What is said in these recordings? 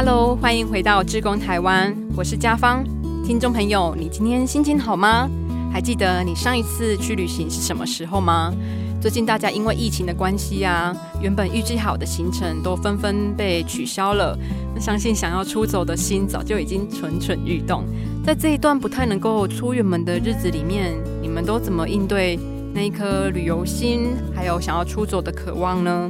Hello，欢迎回到志工台湾，我是家芳。听众朋友，你今天心情好吗？还记得你上一次去旅行是什么时候吗？最近大家因为疫情的关系啊，原本预计好的行程都纷纷被取消了。那相信想要出走的心早就已经蠢蠢欲动。在这一段不太能够出远门的日子里面，你们都怎么应对那一颗旅游心，还有想要出走的渴望呢？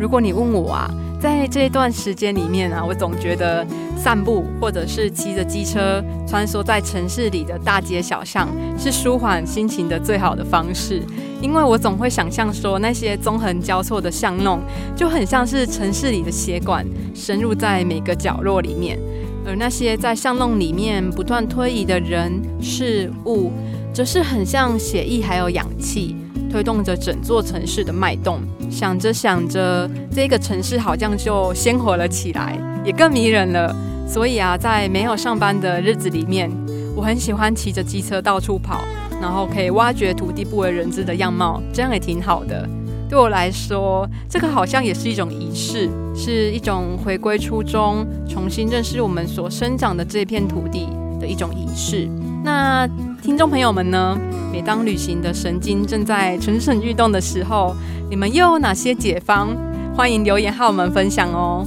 如果你问我啊，在这段时间里面啊，我总觉得散步或者是骑着机车穿梭在城市里的大街小巷，是舒缓心情的最好的方式。因为我总会想象说，那些纵横交错的巷弄，就很像是城市里的血管，深入在每个角落里面。而那些在巷弄里面不断推移的人事物，则是很像血液还有氧气，推动着整座城市的脉动。想着想着，这个城市好像就鲜活了起来，也更迷人了。所以啊，在没有上班的日子里面，我很喜欢骑着机车到处跑，然后可以挖掘土地不为人知的样貌，这样也挺好的。对我来说，这个好像也是一种仪式，是一种回归初衷、重新认识我们所生长的这片土地的一种仪式。那听众朋友们呢？每当旅行的神经正在蠢蠢欲动的时候，你们又有哪些解方？欢迎留言和我们分享哦。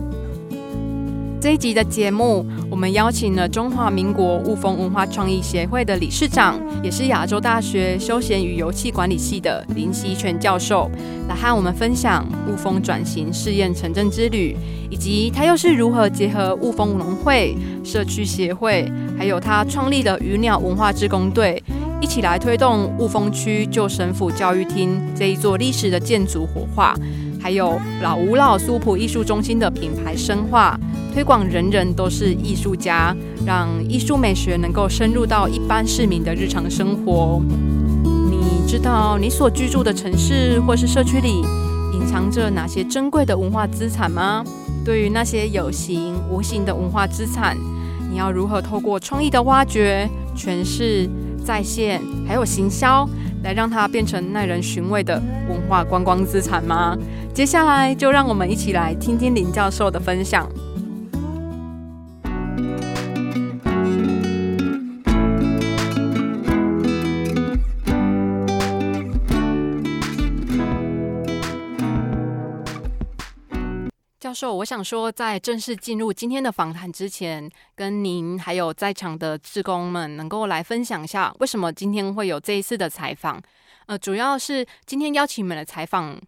这一集的节目，我们邀请了中华民国雾峰文化创意协会的理事长，也是亚洲大学休闲与游戏管理系的林希全教授，来和我们分享雾峰转型试验城镇之旅，以及他又是如何结合雾峰农会、社区协会，还有他创立的鱼鸟文化志工队，一起来推动雾峰区旧神府教育厅这一座历史的建筑活化，还有老吴老苏普艺术中心的品牌深化。推广人人都是艺术家，让艺术美学能够深入到一般市民的日常生活。你知道你所居住的城市或是社区里隐藏着哪些珍贵的文化资产吗？对于那些有形无形的文化资产，你要如何透过创意的挖掘、诠释、再现，还有行销，来让它变成耐人寻味的文化观光资产吗？接下来就让我们一起来听听林教授的分享。授，我想说，在正式进入今天的访谈之前，跟您还有在场的志工们，能够来分享一下，为什么今天会有这一次的采访？呃，主要是今天邀请你们的采访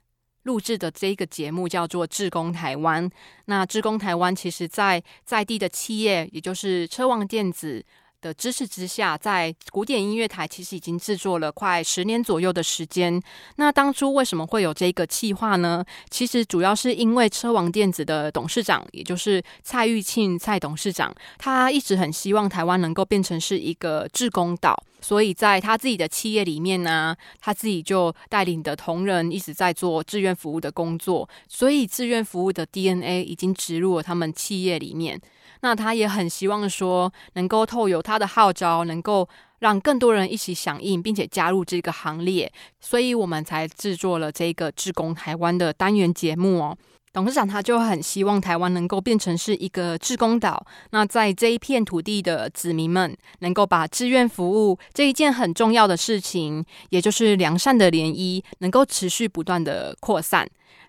录制的这一个节目叫做《志工台湾》。那志工台湾，其实在在地的企业，也就是车王电子。的支持之下，在古典音乐台其实已经制作了快十年左右的时间。那当初为什么会有这个计划呢？其实主要是因为车王电子的董事长，也就是蔡玉庆蔡董事长，他一直很希望台湾能够变成是一个志工岛，所以在他自己的企业里面呢，他自己就带领的同仁一直在做志愿服务的工作，所以志愿服务的 DNA 已经植入了他们企业里面。那他也很希望说，能够透有他的号召，能够让更多人一起响应，并且加入这个行列，所以我们才制作了这个志工台湾的单元节目哦。董事长他就很希望台湾能够变成是一个志工岛，那在这一片土地的子民们，能够把志愿服务这一件很重要的事情，也就是良善的涟漪，能够持续不断的扩散。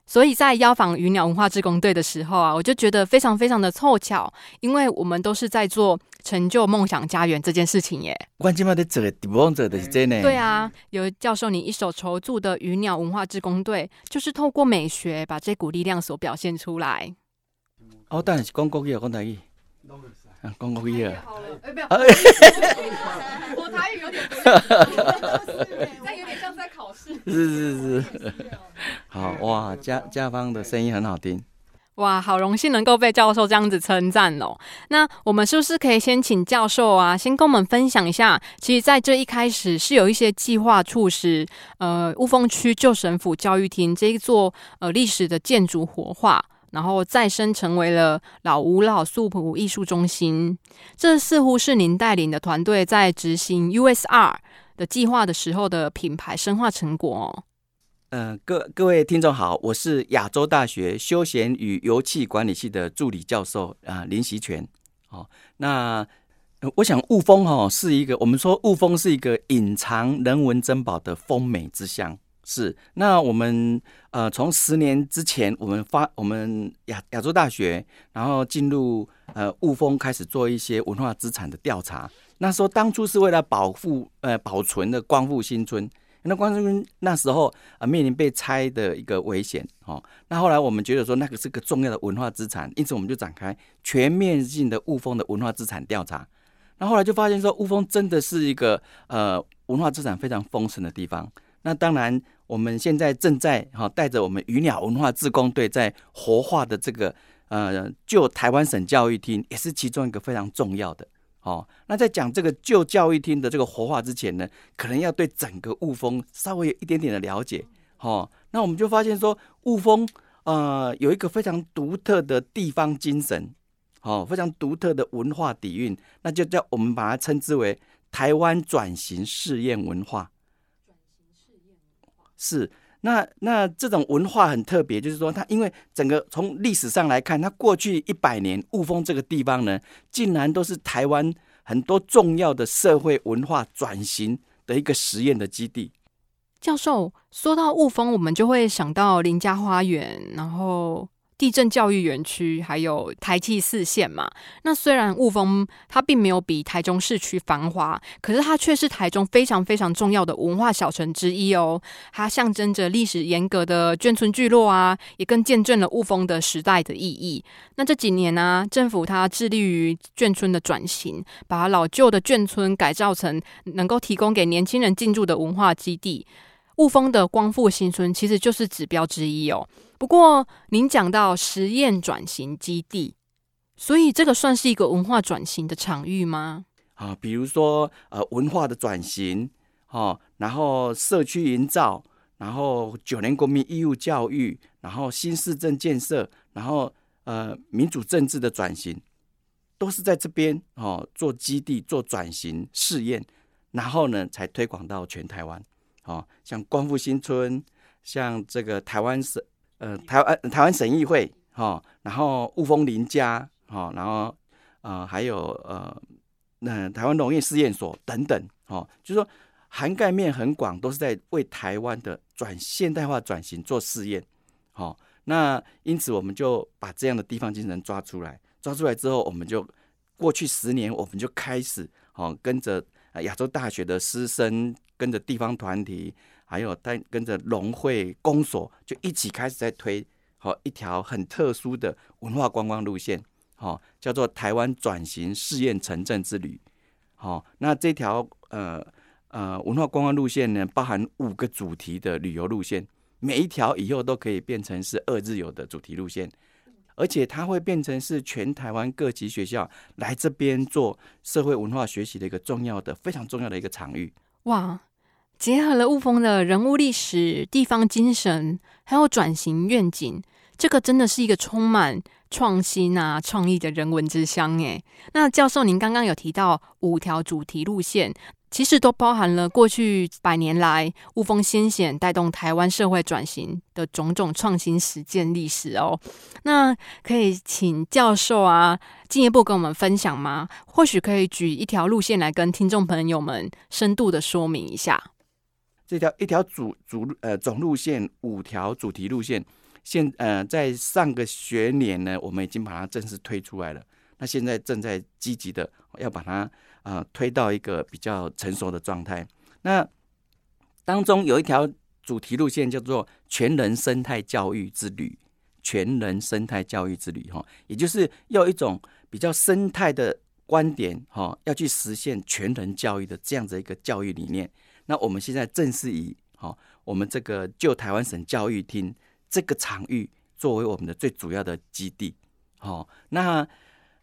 所以在邀访鱼鸟文化志工队的时候啊，我就觉得非常非常的凑巧，因为我们都是在做成就梦想家园这件事情耶。关键嘛，的这个地方做的是真的。对啊，有教授你一手筹组的鱼鸟文化志工队，就是透过美学把这股力量所表现出来。哦，当然是讲国语，讲台语。讲国语啊。好了，哎，不要。我台语有点不 是 是是。好哇，家家方的声音很好听。哇，好荣幸能够被教授这样子称赞哦。那我们是不是可以先请教授啊，先跟我们分享一下？其实，在这一开始是有一些计划促使呃雾峰区旧神府教育厅这一座呃历史的建筑活化，然后再生成为了老吴老素朴艺术中心。这似乎是您带领的团队在执行 USR 的计划的时候的品牌深化成果哦。嗯，各各位听众好，我是亚洲大学休闲与油气管理系的助理教授啊林习全。哦，那我想雾峰哈是一个，我们说雾峰是一个隐藏人文珍宝的风美之乡。是，那我们呃从十年之前，我们发我们亚亚洲大学，然后进入呃雾峰开始做一些文化资产的调查。那时候当初是为了保护呃保存的光复新村。那光复新村那时候啊面临被拆的一个危险哦。那后来我们觉得说那个是个重要的文化资产，因此我们就展开全面性的雾峰的文化资产调查。那后来就发现说雾峰真的是一个呃文化资产非常丰盛的地方。那当然我们现在正在哈带着我们鱼鸟文化自工队在活化的这个呃旧台湾省教育厅，也是其中一个非常重要的。哦，那在讲这个旧教育厅的这个活化之前呢，可能要对整个雾峰稍微有一点点的了解。哦，那我们就发现说，雾峰呃有一个非常独特的地方精神，哦，非常独特的文化底蕴，那就叫我们把它称之为台湾转型试验文化。转型试验文化是那那这种文化很特别，就是说它因为整个从历史上来看，它过去一百年雾峰这个地方呢，竟然都是台湾。很多重要的社会文化转型的一个实验的基地。教授说到雾峰，我们就会想到林家花园，然后。地震教育园区还有台气四线嘛？那虽然雾峰它并没有比台中市区繁华，可是它却是台中非常非常重要的文化小城之一哦。它象征着历史严格的眷村聚落啊，也更见证了雾峰的时代的意义。那这几年呢，政府它致力于眷村的转型，把老旧的眷村改造成能够提供给年轻人进驻的文化基地。雾峰的光复新村其实就是指标之一哦。不过，您讲到实验转型基地，所以这个算是一个文化转型的场域吗？啊，比如说呃，文化的转型，哦，然后社区营造，然后九年国民义务教育，然后新市政建设，然后呃，民主政治的转型，都是在这边哦做基地做转型试验，然后呢才推广到全台湾。哦，像光复新村，像这个台湾省。呃，台湾台湾省议会哈，然后雾峰林家哈，然后呃还有呃那台湾农业试验所等等哈，就是说涵盖面很广，都是在为台湾的转现代化转型做试验。好，那因此我们就把这样的地方精神抓出来，抓出来之后，我们就过去十年，我们就开始哦跟着亚洲大学的师生，跟着地方团体。还有带跟着农会公所，就一起开始在推好一条很特殊的文化观光路线，好叫做台湾转型试验城镇之旅。好，那这条呃呃文化观光路线呢，包含五个主题的旅游路线，每一条以后都可以变成是二日游的主题路线，而且它会变成是全台湾各级学校来这边做社会文化学习的一个重要的、非常重要的一个场域。哇！结合了雾峰的人物历史、地方精神，还有转型愿景，这个真的是一个充满创新啊、创意的人文之乡诶。那教授，您刚刚有提到五条主题路线，其实都包含了过去百年来雾峰先贤带动台湾社会转型的种种创新实践历史哦。那可以请教授啊进一步跟我们分享吗？或许可以举一条路线来跟听众朋友们深度的说明一下。这条一条主主呃总路线五条主题路线，现呃在上个学年呢，我们已经把它正式推出来了。那现在正在积极的要把它啊推到一个比较成熟的状态。那当中有一条主题路线叫做全人生态教育之旅，全人生态教育之旅哈，也就是要一种比较生态的观点哈，要去实现全人教育的这样子一个教育理念。那我们现在正是以好我们这个旧台湾省教育厅这个场域作为我们的最主要的基地，好，那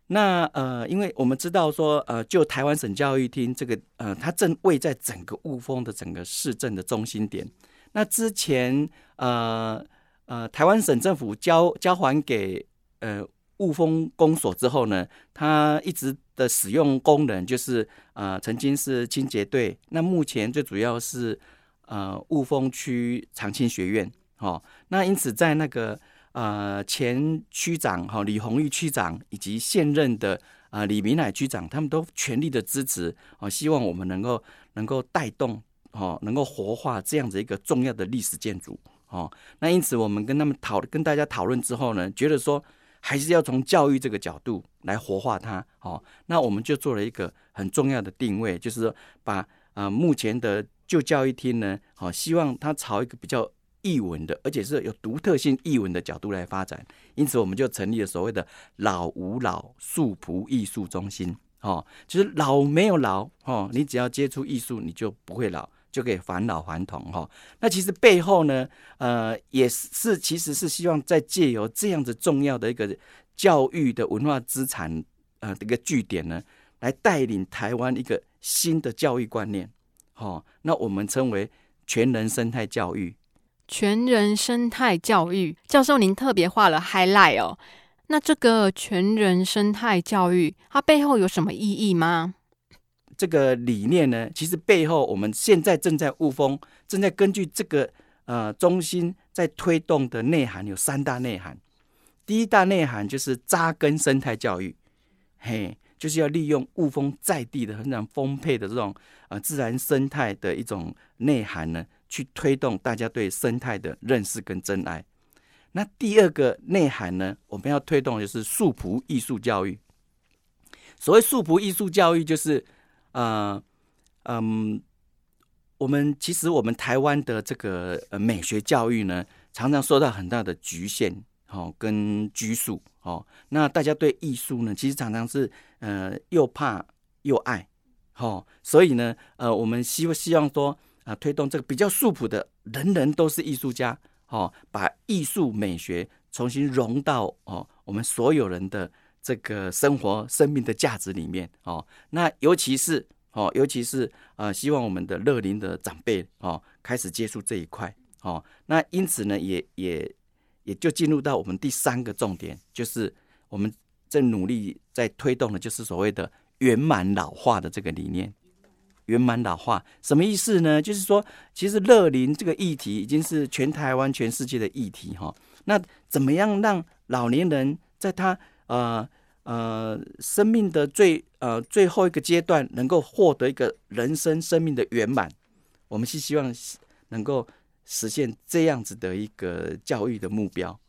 那呃，因为我们知道说呃，旧台湾省教育厅这个呃，它正位在整个雾峰的整个市政的中心点。那之前呃呃，台湾省政府交交还给呃。雾峰公所之后呢，它一直的使用功能就是，呃，曾经是清洁队，那目前最主要是，呃雾峰区长青学院，哦，那因此在那个呃前区长哈李宏玉区长以及现任的啊李明乃区长，他们都全力的支持，哦，希望我们能够能够带动，哦，能够活化这样子一个重要的历史建筑，哦，那因此我们跟他们讨跟大家讨论之后呢，觉得说。还是要从教育这个角度来活化它，哦，那我们就做了一个很重要的定位，就是说把啊目前的旧教育厅呢，好，希望它朝一个比较艺文的，而且是有独特性艺文的角度来发展，因此我们就成立了所谓的老吾老素朴艺术中心，哦，就是老没有老，哦，你只要接触艺术，你就不会老。就可以返老还童哈，那其实背后呢，呃，也是其实是希望在借由这样子重要的一个教育的文化资产呃一个据点呢，来带领台湾一个新的教育观念，哈，那我们称为全人生态教育。全人生态教育，教授您特别画了 highlight 哦，那这个全人生态教育它背后有什么意义吗？这个理念呢，其实背后我们现在正在雾峰，正在根据这个呃中心在推动的内涵有三大内涵。第一大内涵就是扎根生态教育，嘿，就是要利用雾峰在地的很常丰沛的这种呃自然生态的一种内涵呢，去推动大家对生态的认识跟真爱。那第二个内涵呢，我们要推动的就是素朴艺术教育。所谓素朴艺术教育，就是。呃，嗯，我们其实我们台湾的这个呃美学教育呢，常常受到很大的局限，哦，跟拘束，哦，那大家对艺术呢，其实常常是呃又怕又爱，哦，所以呢，呃，我们希希望说啊，推动这个比较素朴的，人人都是艺术家，哦，把艺术美学重新融到哦我们所有人的。这个生活生命的价值里面哦，那尤其是哦，尤其是呃，希望我们的乐龄的长辈哦，开始接触这一块哦。那因此呢，也也也就进入到我们第三个重点，就是我们正努力在推动的，就是所谓的圆满老化的这个理念。圆满老化什么意思呢？就是说，其实乐龄这个议题已经是全台湾、全世界的议题哈。那怎么样让老年人在他呃呃，生命的最呃最后一个阶段，能够获得一个人生生命的圆满，我们是希望能够实现这样子的一个教育的目标。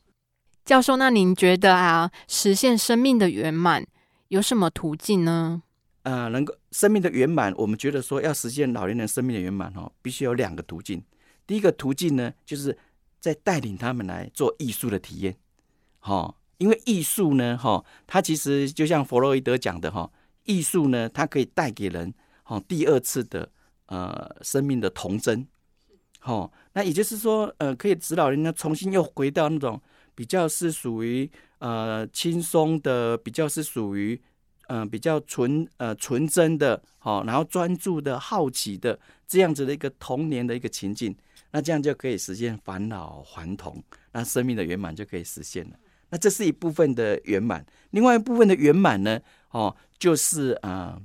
教授，那您觉得啊，实现生命的圆满有什么途径呢？呃，能够生命的圆满，我们觉得说要实现老年人生命的圆满哦，必须有两个途径。第一个途径呢，就是在带领他们来做艺术的体验，好。因为艺术呢，哈，它其实就像弗洛伊德讲的，哈，艺术呢，它可以带给人，哈，第二次的呃生命的童真，好，那也就是说，呃，可以指导人家重新又回到那种比较是属于呃轻松的，比较是属于嗯比较纯呃纯真的，好，然后专注的好奇的这样子的一个童年的一个情境，那这样就可以实现返老还童，那生命的圆满就可以实现了。那这是一部分的圆满，另外一部分的圆满呢？哦，就是呃，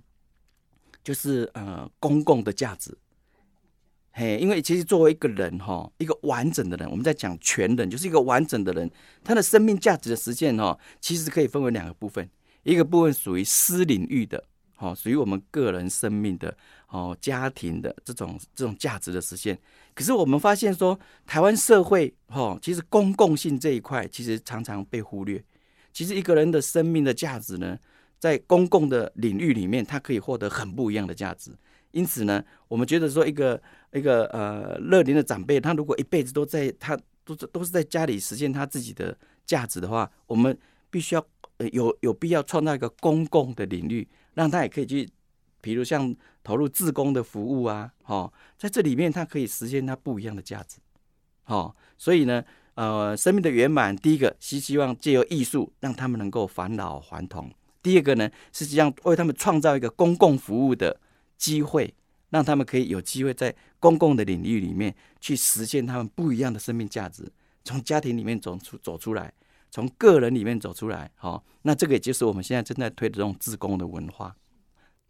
就是呃，公共的价值。嘿，因为其实作为一个人哈，一个完整的人，我们在讲全人，就是一个完整的人，他的生命价值的实现哈，其实可以分为两个部分，一个部分属于私领域的。哦，属于我们个人生命的哦，家庭的这种这种价值的实现。可是我们发现说，台湾社会哈，其实公共性这一块其实常常被忽略。其实一个人的生命的价值呢，在公共的领域里面，它可以获得很不一样的价值。因此呢，我们觉得说，一个一个呃乐龄的长辈，他如果一辈子都在他都是都是在家里实现他自己的价值的话，我们必须要有有必要创造一个公共的领域。让他也可以去，比如像投入自工的服务啊，哦，在这里面它可以实现它不一样的价值，哦，所以呢，呃，生命的圆满，第一个是希望借由艺术让他们能够返老还童；第二个呢，是希望为他们创造一个公共服务的机会，让他们可以有机会在公共的领域里面去实现他们不一样的生命价值，从家庭里面走出走出来。从个人里面走出来，好，那这个也就是我们现在正在推的这种自工的文化。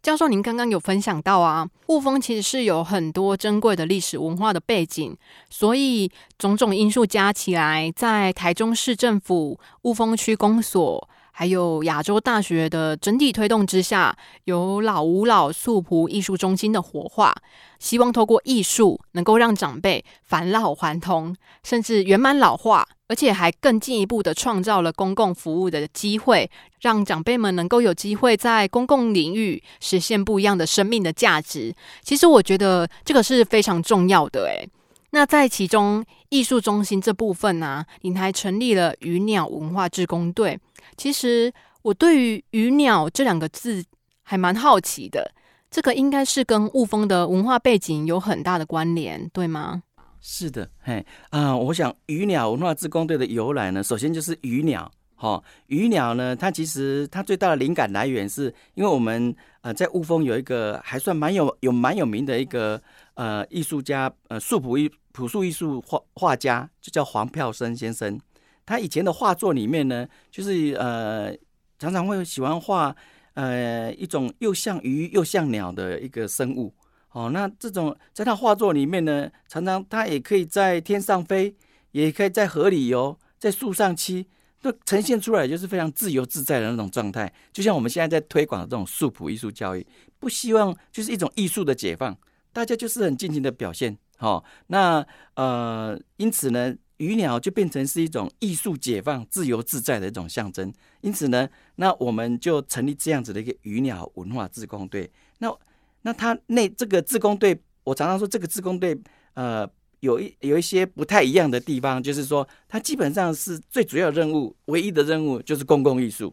教授，您刚刚有分享到啊，雾峰其实是有很多珍贵的历史文化的背景，所以种种因素加起来，在台中市政府雾峰区公所。还有亚洲大学的整体推动之下，有老吾老素朴艺术中心的活化，希望透过艺术能够让长辈返老还童，甚至圆满老化，而且还更进一步的创造了公共服务的机会，让长辈们能够有机会在公共领域实现不一样的生命的价值。其实我觉得这个是非常重要的，诶。那在其中艺术中心这部分呢，你还成立了鱼鸟文化志工队。其实我对于鱼鸟这两个字还蛮好奇的，这个应该是跟雾峰的文化背景有很大的关联，对吗？是的，嘿啊，我想鱼鸟文化志工队的由来呢，首先就是鱼鸟，哈，鱼鸟呢，它其实它最大的灵感来源是因为我们呃在雾峰有一个还算蛮有有蛮有名的一个呃艺术家，呃素朴艺朴素艺术画画家，就叫黄票生先生。他以前的画作里面呢，就是呃，常常会喜欢画呃一种又像鱼又像鸟的一个生物。哦，那这种在他画作里面呢，常常他也可以在天上飞，也可以在河里游，在树上栖，都呈现出来就是非常自由自在的那种状态。就像我们现在在推广的这种素朴艺术教育，不希望就是一种艺术的解放，大家就是很尽情的表现。好，那呃，因此呢。鱼鸟就变成是一种艺术解放、自由自在的一种象征。因此呢，那我们就成立这样子的一个鱼鸟文化自工队。那那它那这个自工队，我常常说这个自工队，呃，有一有一些不太一样的地方，就是说它基本上是最主要任务、唯一的任务就是公共艺术，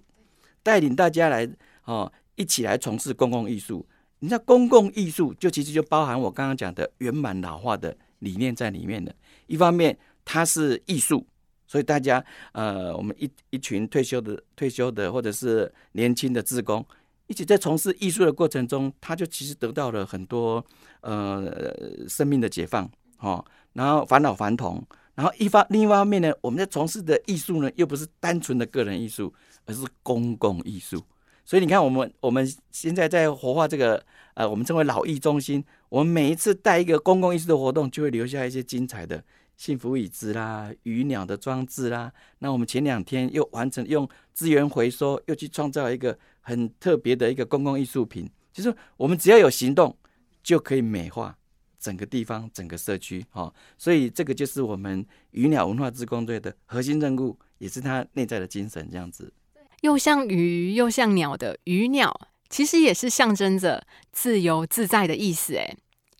带领大家来哦一起来从事公共艺术。你知道公共艺术就其实就包含我刚刚讲的圆满老化的理念在里面的。一方面。它是艺术，所以大家呃，我们一一群退休的退休的或者是年轻的职工，一起在从事艺术的过程中，他就其实得到了很多呃生命的解放，哈，然后返老还童，然后一方另一方面呢，我们在从事的艺术呢，又不是单纯的个人艺术，而是公共艺术，所以你看，我们我们现在在活化这个呃，我们称为老艺中心，我们每一次带一个公共艺术的活动，就会留下一些精彩的。幸福椅子啦，鱼鸟的装置啦，那我们前两天又完成用资源回收，又去创造一个很特别的一个公共艺术品。就是我们只要有行动，就可以美化整个地方、整个社区。哈，所以这个就是我们鱼鸟文化之工队的核心任务，也是它内在的精神。这样子，又像鱼又像鸟的鱼鸟，其实也是象征着自由自在的意思。哎。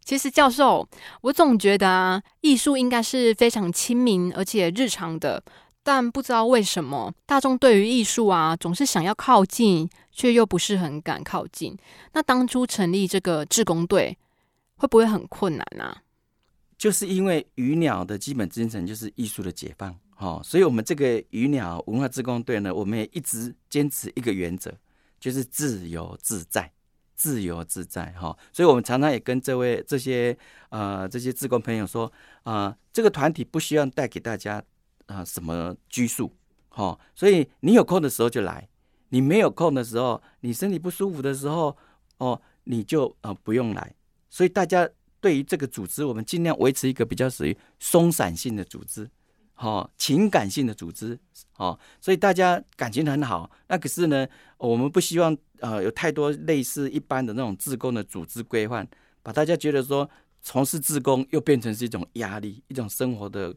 其实，教授，我总觉得啊，艺术应该是非常亲民而且日常的，但不知道为什么大众对于艺术啊，总是想要靠近，却又不是很敢靠近。那当初成立这个志工队，会不会很困难啊？就是因为鱼鸟的基本精神就是艺术的解放，哦，所以我们这个鱼鸟文化志工队呢，我们也一直坚持一个原则，就是自由自在。自由自在哈，所以我们常常也跟这位这些呃这些志工朋友说啊，这个团体不需要带给大家啊什么拘束哈，所以你有空的时候就来，你没有空的时候，你身体不舒服的时候哦，你就呃不用来。所以大家对于这个组织，我们尽量维持一个比较属于松散性的组织。好，情感性的组织，好，所以大家感情很好。那可是呢，我们不希望呃有太多类似一般的那种自工的组织规范，把大家觉得说从事自工又变成是一种压力，一种生活的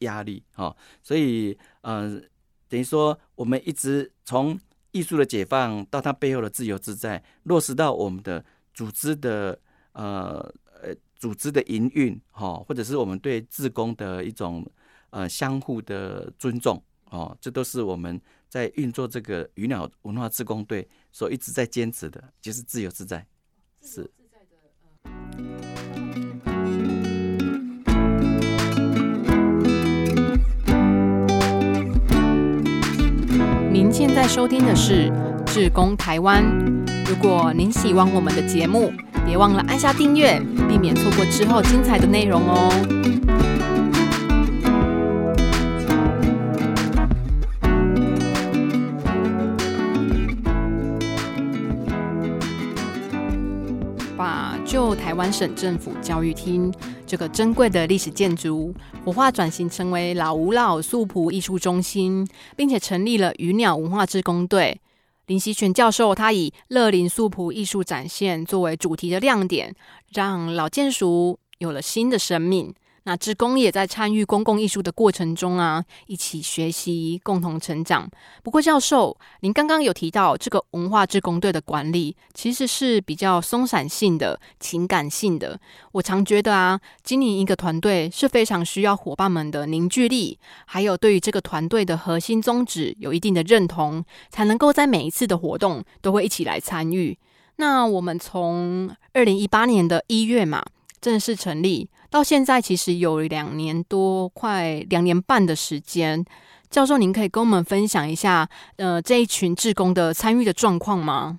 压力。哈，所以呃，等于说我们一直从艺术的解放到它背后的自由自在，落实到我们的组织的呃呃组织的营运，哈，或者是我们对自工的一种。呃，相互的尊重哦，这都是我们在运作这个鱼鸟文化自工队所一直在坚持的，就是自由自在，是。您现在收听的是《志工台湾》，如果您喜欢我们的节目，别忘了按下订阅，避免错过之后精彩的内容哦。把旧台湾省政府教育厅这个珍贵的历史建筑，活化转型成为老吴老素朴艺术中心，并且成立了鱼鸟文化志工队。林希全教授他以乐林素朴艺术展现作为主题的亮点，让老建筑有了新的生命。那职工也在参与公共艺术的过程中啊，一起学习，共同成长。不过，教授，您刚刚有提到这个文化职工队的管理其实是比较松散性的、情感性的。我常觉得啊，经营一个团队是非常需要伙伴们的凝聚力，还有对于这个团队的核心宗旨有一定的认同，才能够在每一次的活动都会一起来参与。那我们从二零一八年的一月嘛。正式成立到现在，其实有两年多，快两年半的时间。教授，您可以跟我们分享一下，呃，这一群志工的参与的状况吗？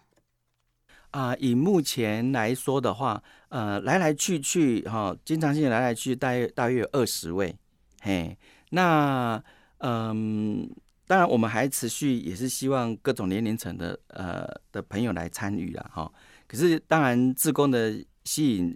啊，以目前来说的话，呃，来来去去哈，经常性来来去，大约大约有二十位。嘿，那嗯，当然我们还持续也是希望各种年龄层的呃的朋友来参与了哈。可是当然，志工的吸引。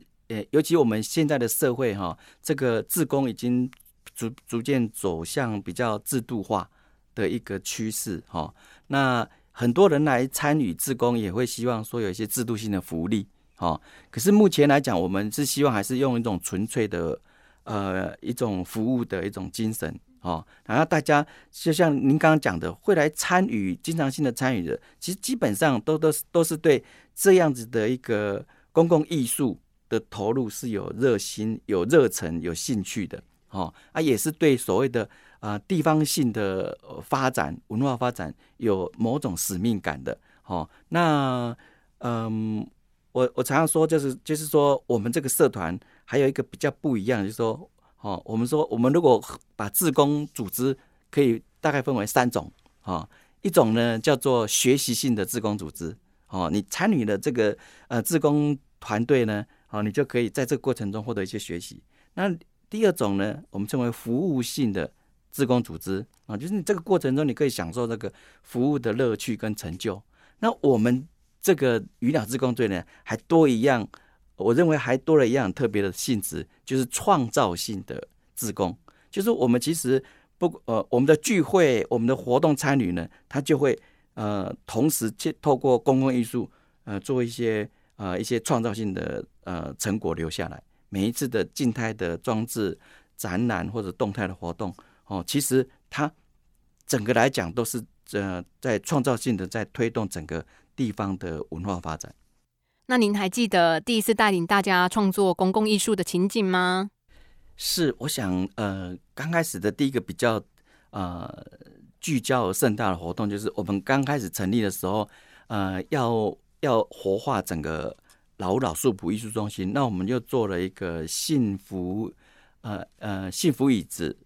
尤其我们现在的社会哈，这个自工已经逐逐渐走向比较制度化的一个趋势哈。那很多人来参与自工，也会希望说有一些制度性的福利哈。可是目前来讲，我们是希望还是用一种纯粹的呃一种服务的一种精神哦。然后大家就像您刚刚讲的，会来参与经常性的参与的，其实基本上都都是都是对这样子的一个公共艺术。的投入是有热心、有热忱、有兴趣的，哦啊，也是对所谓的啊地方性的发展、文化发展有某种使命感的，哦。那嗯，我我常常说，就是就是说，我们这个社团还有一个比较不一样，就是说，哦，我们说，我们如果把自工组织可以大概分为三种，哦，一种呢叫做学习性的自工组织，哦，你参与的这个呃自工团队呢。好，你就可以在这个过程中获得一些学习。那第二种呢，我们称为服务性的自工组织啊，就是你这个过程中你可以享受这个服务的乐趣跟成就。那我们这个鱼鸟自工队呢，还多一样，我认为还多了一样特别的性质，就是创造性的自工。就是我们其实不呃，我们的聚会、我们的活动参与呢，它就会呃，同时去透过公共艺术呃，做一些。呃，一些创造性的呃成果留下来。每一次的静态的装置展览或者动态的活动，哦，其实它整个来讲都是呃在创造性的在推动整个地方的文化发展。那您还记得第一次带领大家创作公共艺术的情景吗？是，我想呃，刚开始的第一个比较呃聚焦而盛大的活动，就是我们刚开始成立的时候，呃，要。要活化整个老老树浦艺术中心，那我们就做了一个幸福呃呃幸福椅子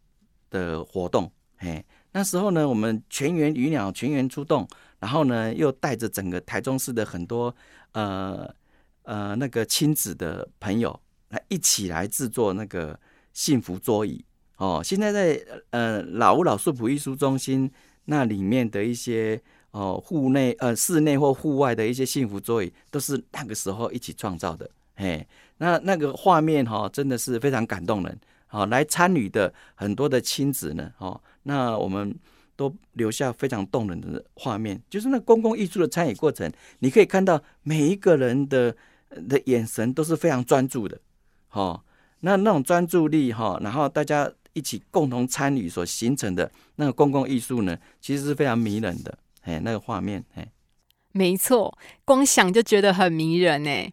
的活动。嘿，那时候呢，我们全员鱼鸟全员出动，然后呢，又带着整个台中市的很多呃呃那个亲子的朋友来一起来制作那个幸福桌椅。哦，现在在呃老屋老树浦艺术中心那里面的一些。哦，户内呃，室内或户外的一些幸福座椅，都是那个时候一起创造的。嘿，那那个画面哈，真的是非常感动人。好，来参与的很多的亲子呢，哦，那我们都留下非常动人的画面。就是那公共艺术的参与过程，你可以看到每一个人的的眼神都是非常专注的。好，那那种专注力哈，然后大家一起共同参与所形成的那个公共艺术呢，其实是非常迷人的。哎，那个画面，哎，没错，光想就觉得很迷人哎。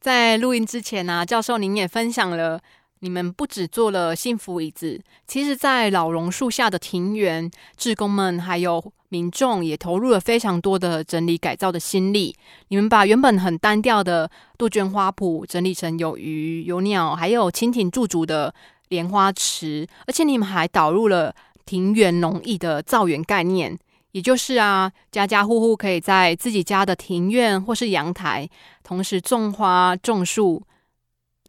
在录音之前呢，教授您也分享了，你们不止做了幸福椅子，其实，在老榕树下的庭园，志工们还有民众也投入了非常多的整理改造的心力。你们把原本很单调的杜鹃花圃整理成有鱼、有鸟，还有蜻蜓驻足的莲花池，而且你们还导入了庭园农艺的造园概念。也就是啊，家家户户可以在自己家的庭院或是阳台，同时种花种树，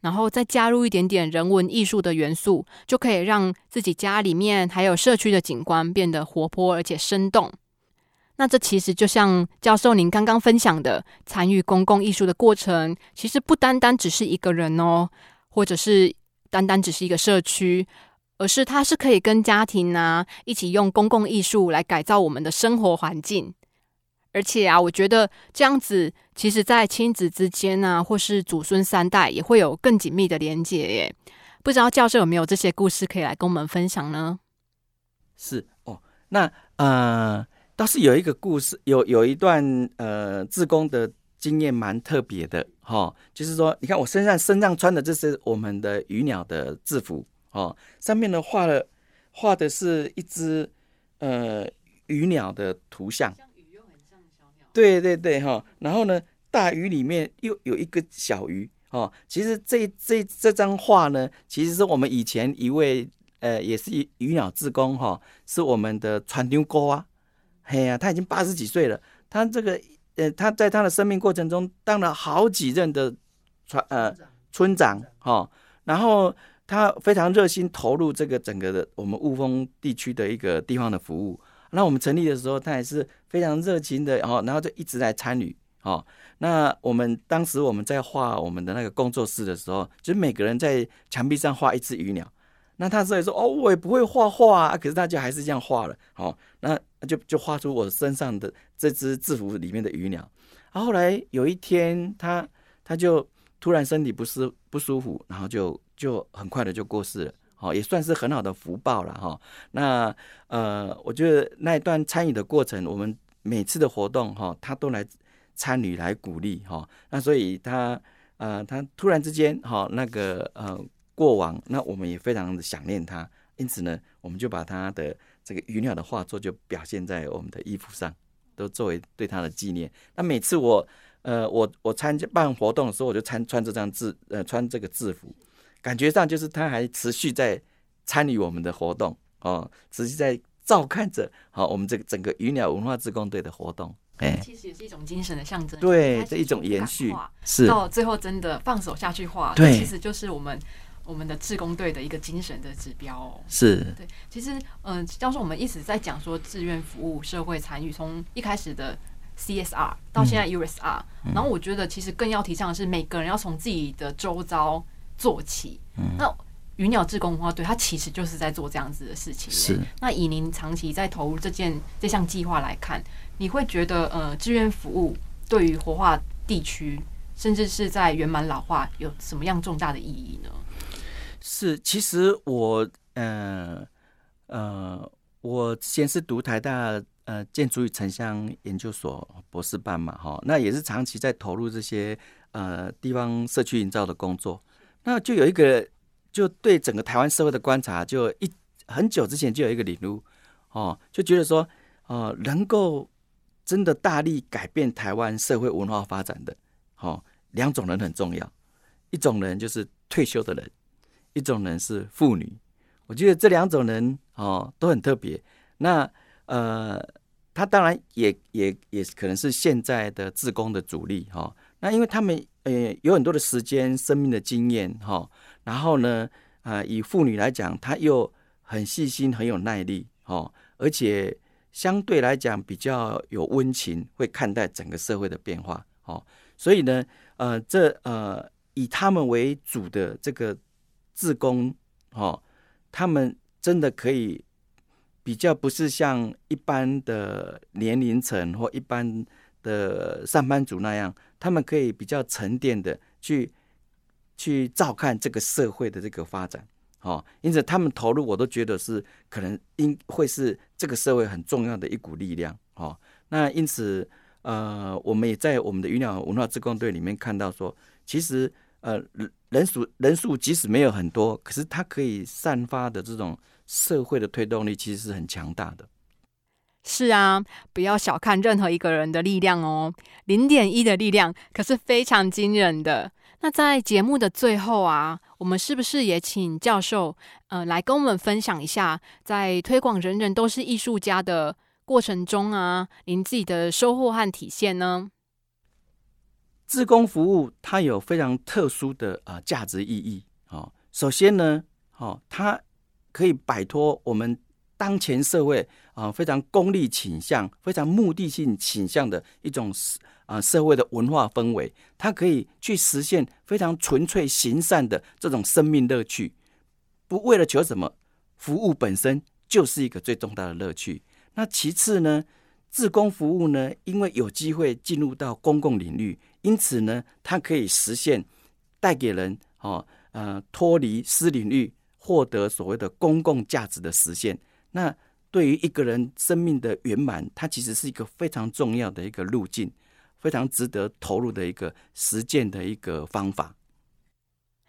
然后再加入一点点人文艺术的元素，就可以让自己家里面还有社区的景观变得活泼而且生动。那这其实就像教授您刚刚分享的，参与公共艺术的过程，其实不单单只是一个人哦，或者是单单只是一个社区，而是它是可以跟家庭啊一起用公共艺术来改造我们的生活环境。而且啊，我觉得这样子，其实在亲子之间啊，或是祖孙三代也会有更紧密的连结耶。不知道教授有没有这些故事可以来跟我们分享呢？是哦，那呃。倒是有一个故事，有有一段呃，自宫的经验蛮特别的哈，就是说，你看我身上身上穿的这是我们的鱼鸟的制服哦，上面呢画了画的是一只呃鱼鸟的图像，像鱼又很像小鸟，对对对哈，然后呢大鱼里面又有一个小鱼哦，其实这这这张画呢，其实是我们以前一位呃也是鱼鸟志工哈，是我们的传丢哥啊。嘿呀，他已经八十几岁了。他这个呃，他在他的生命过程中当了好几任的船呃村长哈，然后他非常热心投入这个整个的我们雾峰地区的一个地方的服务。那我们成立的时候，他也是非常热情的哦，然后就一直在参与哦。那我们当时我们在画我们的那个工作室的时候，就是每个人在墙壁上画一只鱼鸟。那他所以说哦，我也不会画画啊，可是他就还是这样画了，好，那就就画出我身上的这只制服里面的鱼鸟。后来有一天，他他就突然身体不舒不舒服，然后就就很快的就过世了，好，也算是很好的福报了哈。那呃，我觉得那一段参与的过程，我们每次的活动哈，他都来参与来鼓励哈。那所以他呃，他突然之间哈，那个呃。过往，那我们也非常的想念他，因此呢，我们就把他的这个鱼鸟的画作就表现在我们的衣服上，都作为对他的纪念。那每次我，呃，我我参加办活动的时候，我就穿穿这张制，呃，穿这个制服，感觉上就是他还持续在参与我们的活动哦，持续在照看着好我们这个整个鱼鸟文化自工队的活动。哎，其实也是一种精神的象征，对，这一种延续，是到最后真的放手下去画，对，其实就是我们。我们的志工队的一个精神的指标哦，是对。其实，嗯，教授，我们一直在讲说志愿服务、社会参与，从一开始的 CSR 到现在 USR，然后我觉得其实更要提倡的是每个人要从自己的周遭做起。那鱼鸟志工文化队，它其实就是在做这样子的事情。是。那以您长期在投入这件这项计划来看，你会觉得呃，志愿服务对于活化地区，甚至是在圆满老化，有什么样重大的意义呢？是，其实我，呃，呃，我之前是读台大呃建筑与城乡研究所博士班嘛，哈，那也是长期在投入这些呃地方社区营造的工作。那就有一个，就对整个台湾社会的观察，就一很久之前就有一个领悟，哦，就觉得说，哦，能够真的大力改变台湾社会文化发展的，哦，两种人很重要，一种人就是退休的人。一种人是妇女，我觉得这两种人哦都很特别。那呃，他当然也也也可能是现在的自工的主力哈。那因为他们呃有很多的时间、生命的经验哈。然后呢，啊，以妇女来讲，她又很细心、很有耐力哦，而且相对来讲比较有温情，会看待整个社会的变化哦。所以呢，呃，这呃以他们为主的这个。自工，哦，他们真的可以比较不是像一般的年龄层或一般的上班族那样，他们可以比较沉淀的去去照看这个社会的这个发展，哦，因此他们投入，我都觉得是可能应会是这个社会很重要的一股力量，哦，那因此，呃，我们也在我们的鱼鸟文化自工队里面看到说，其实。呃，人数人数即使没有很多，可是它可以散发的这种社会的推动力，其实是很强大的。是啊，不要小看任何一个人的力量哦，零点一的力量可是非常惊人的。那在节目的最后啊，我们是不是也请教授呃来跟我们分享一下，在推广人人都是艺术家的过程中啊，您自己的收获和体现呢？自工服务它有非常特殊的啊价值意义。哦，首先呢，哦，它可以摆脱我们当前社会啊非常功利倾向、非常目的性倾向的一种啊社会的文化氛围，它可以去实现非常纯粹行善的这种生命乐趣，不为了求什么，服务本身就是一个最重大的乐趣。那其次呢，自工服务呢，因为有机会进入到公共领域，因此呢，它可以实现带给人哦呃脱离私领域。获得所谓的公共价值的实现，那对于一个人生命的圆满，它其实是一个非常重要的一个路径，非常值得投入的一个实践的一个方法。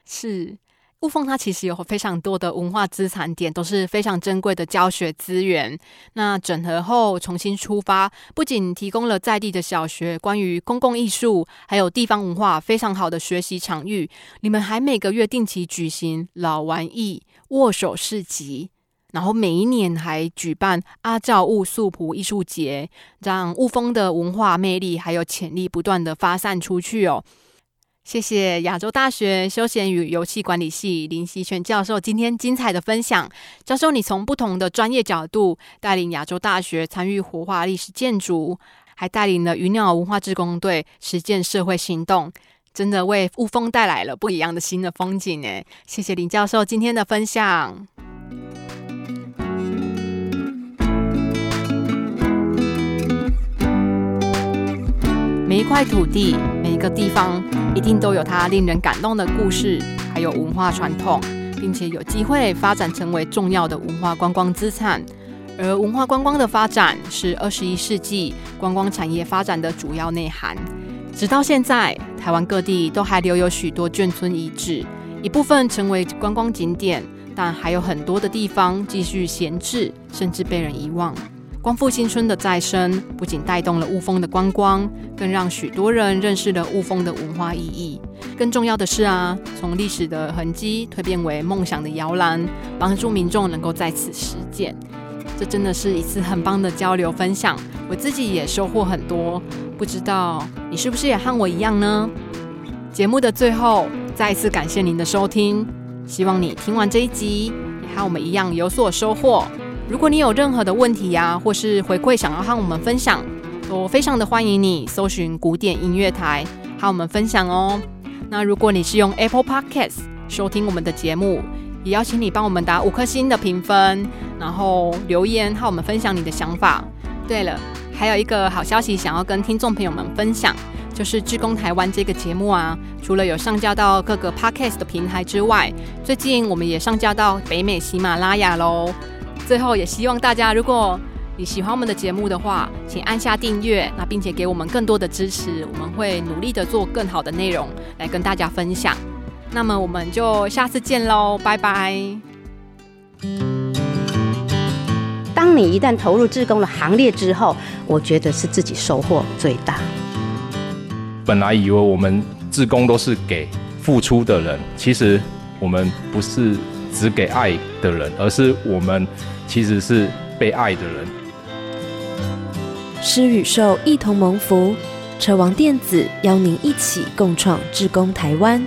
是。雾峰它其实有非常多的文化资产点，都是非常珍贵的教学资源。那整合后重新出发，不仅提供了在地的小学关于公共艺术还有地方文化非常好的学习场域，你们还每个月定期举行老玩艺握手市集，然后每一年还举办阿照雾素朴艺术节，让雾峰的文化魅力还有潜力不断的发散出去哦。谢谢亚洲大学休闲与游戏管理系林希全教授今天精彩的分享。教授，你从不同的专业角度带领亚洲大学参与活化历史建筑，还带领了鱼鸟文化志工队实践社会行动，真的为雾峰带来了不一样的新的风景呢。谢谢林教授今天的分享。每一块土地，每一个地方，一定都有它令人感动的故事，还有文化传统，并且有机会发展成为重要的文化观光资产。而文化观光的发展是二十一世纪观光产业发展的主要内涵。直到现在，台湾各地都还留有许多眷村遗址，一部分成为观光景点，但还有很多的地方继续闲置，甚至被人遗忘。光复新村的再生，不仅带动了雾峰的观光，更让许多人认识了雾峰的文化意义。更重要的是啊，从历史的痕迹蜕变为梦想的摇篮，帮助民众能够在此实践。这真的是一次很棒的交流分享，我自己也收获很多。不知道你是不是也和我一样呢？节目的最后，再一次感谢您的收听，希望你听完这一集，也和我们一样有所收获。如果你有任何的问题呀，或是回馈想要和我们分享，都非常的欢迎你搜寻古典音乐台和我们分享哦。那如果你是用 Apple Podcast 收听我们的节目，也邀请你帮我们打五颗星的评分，然后留言和我们分享你的想法。对了，还有一个好消息想要跟听众朋友们分享，就是《志工台湾》这个节目啊，除了有上架到各个 Podcast 的平台之外，最近我们也上架到北美喜马拉雅喽。最后，也希望大家，如果你喜欢我们的节目的话，请按下订阅，那并且给我们更多的支持，我们会努力的做更好的内容来跟大家分享。那么，我们就下次见喽，拜拜。当你一旦投入志工的行列之后，我觉得是自己收获最大。本来以为我们志工都是给付出的人，其实我们不是只给爱的人，而是我们。其实是被爱的人。狮与兽一同蒙福，车王电子邀您一起共创志工台湾。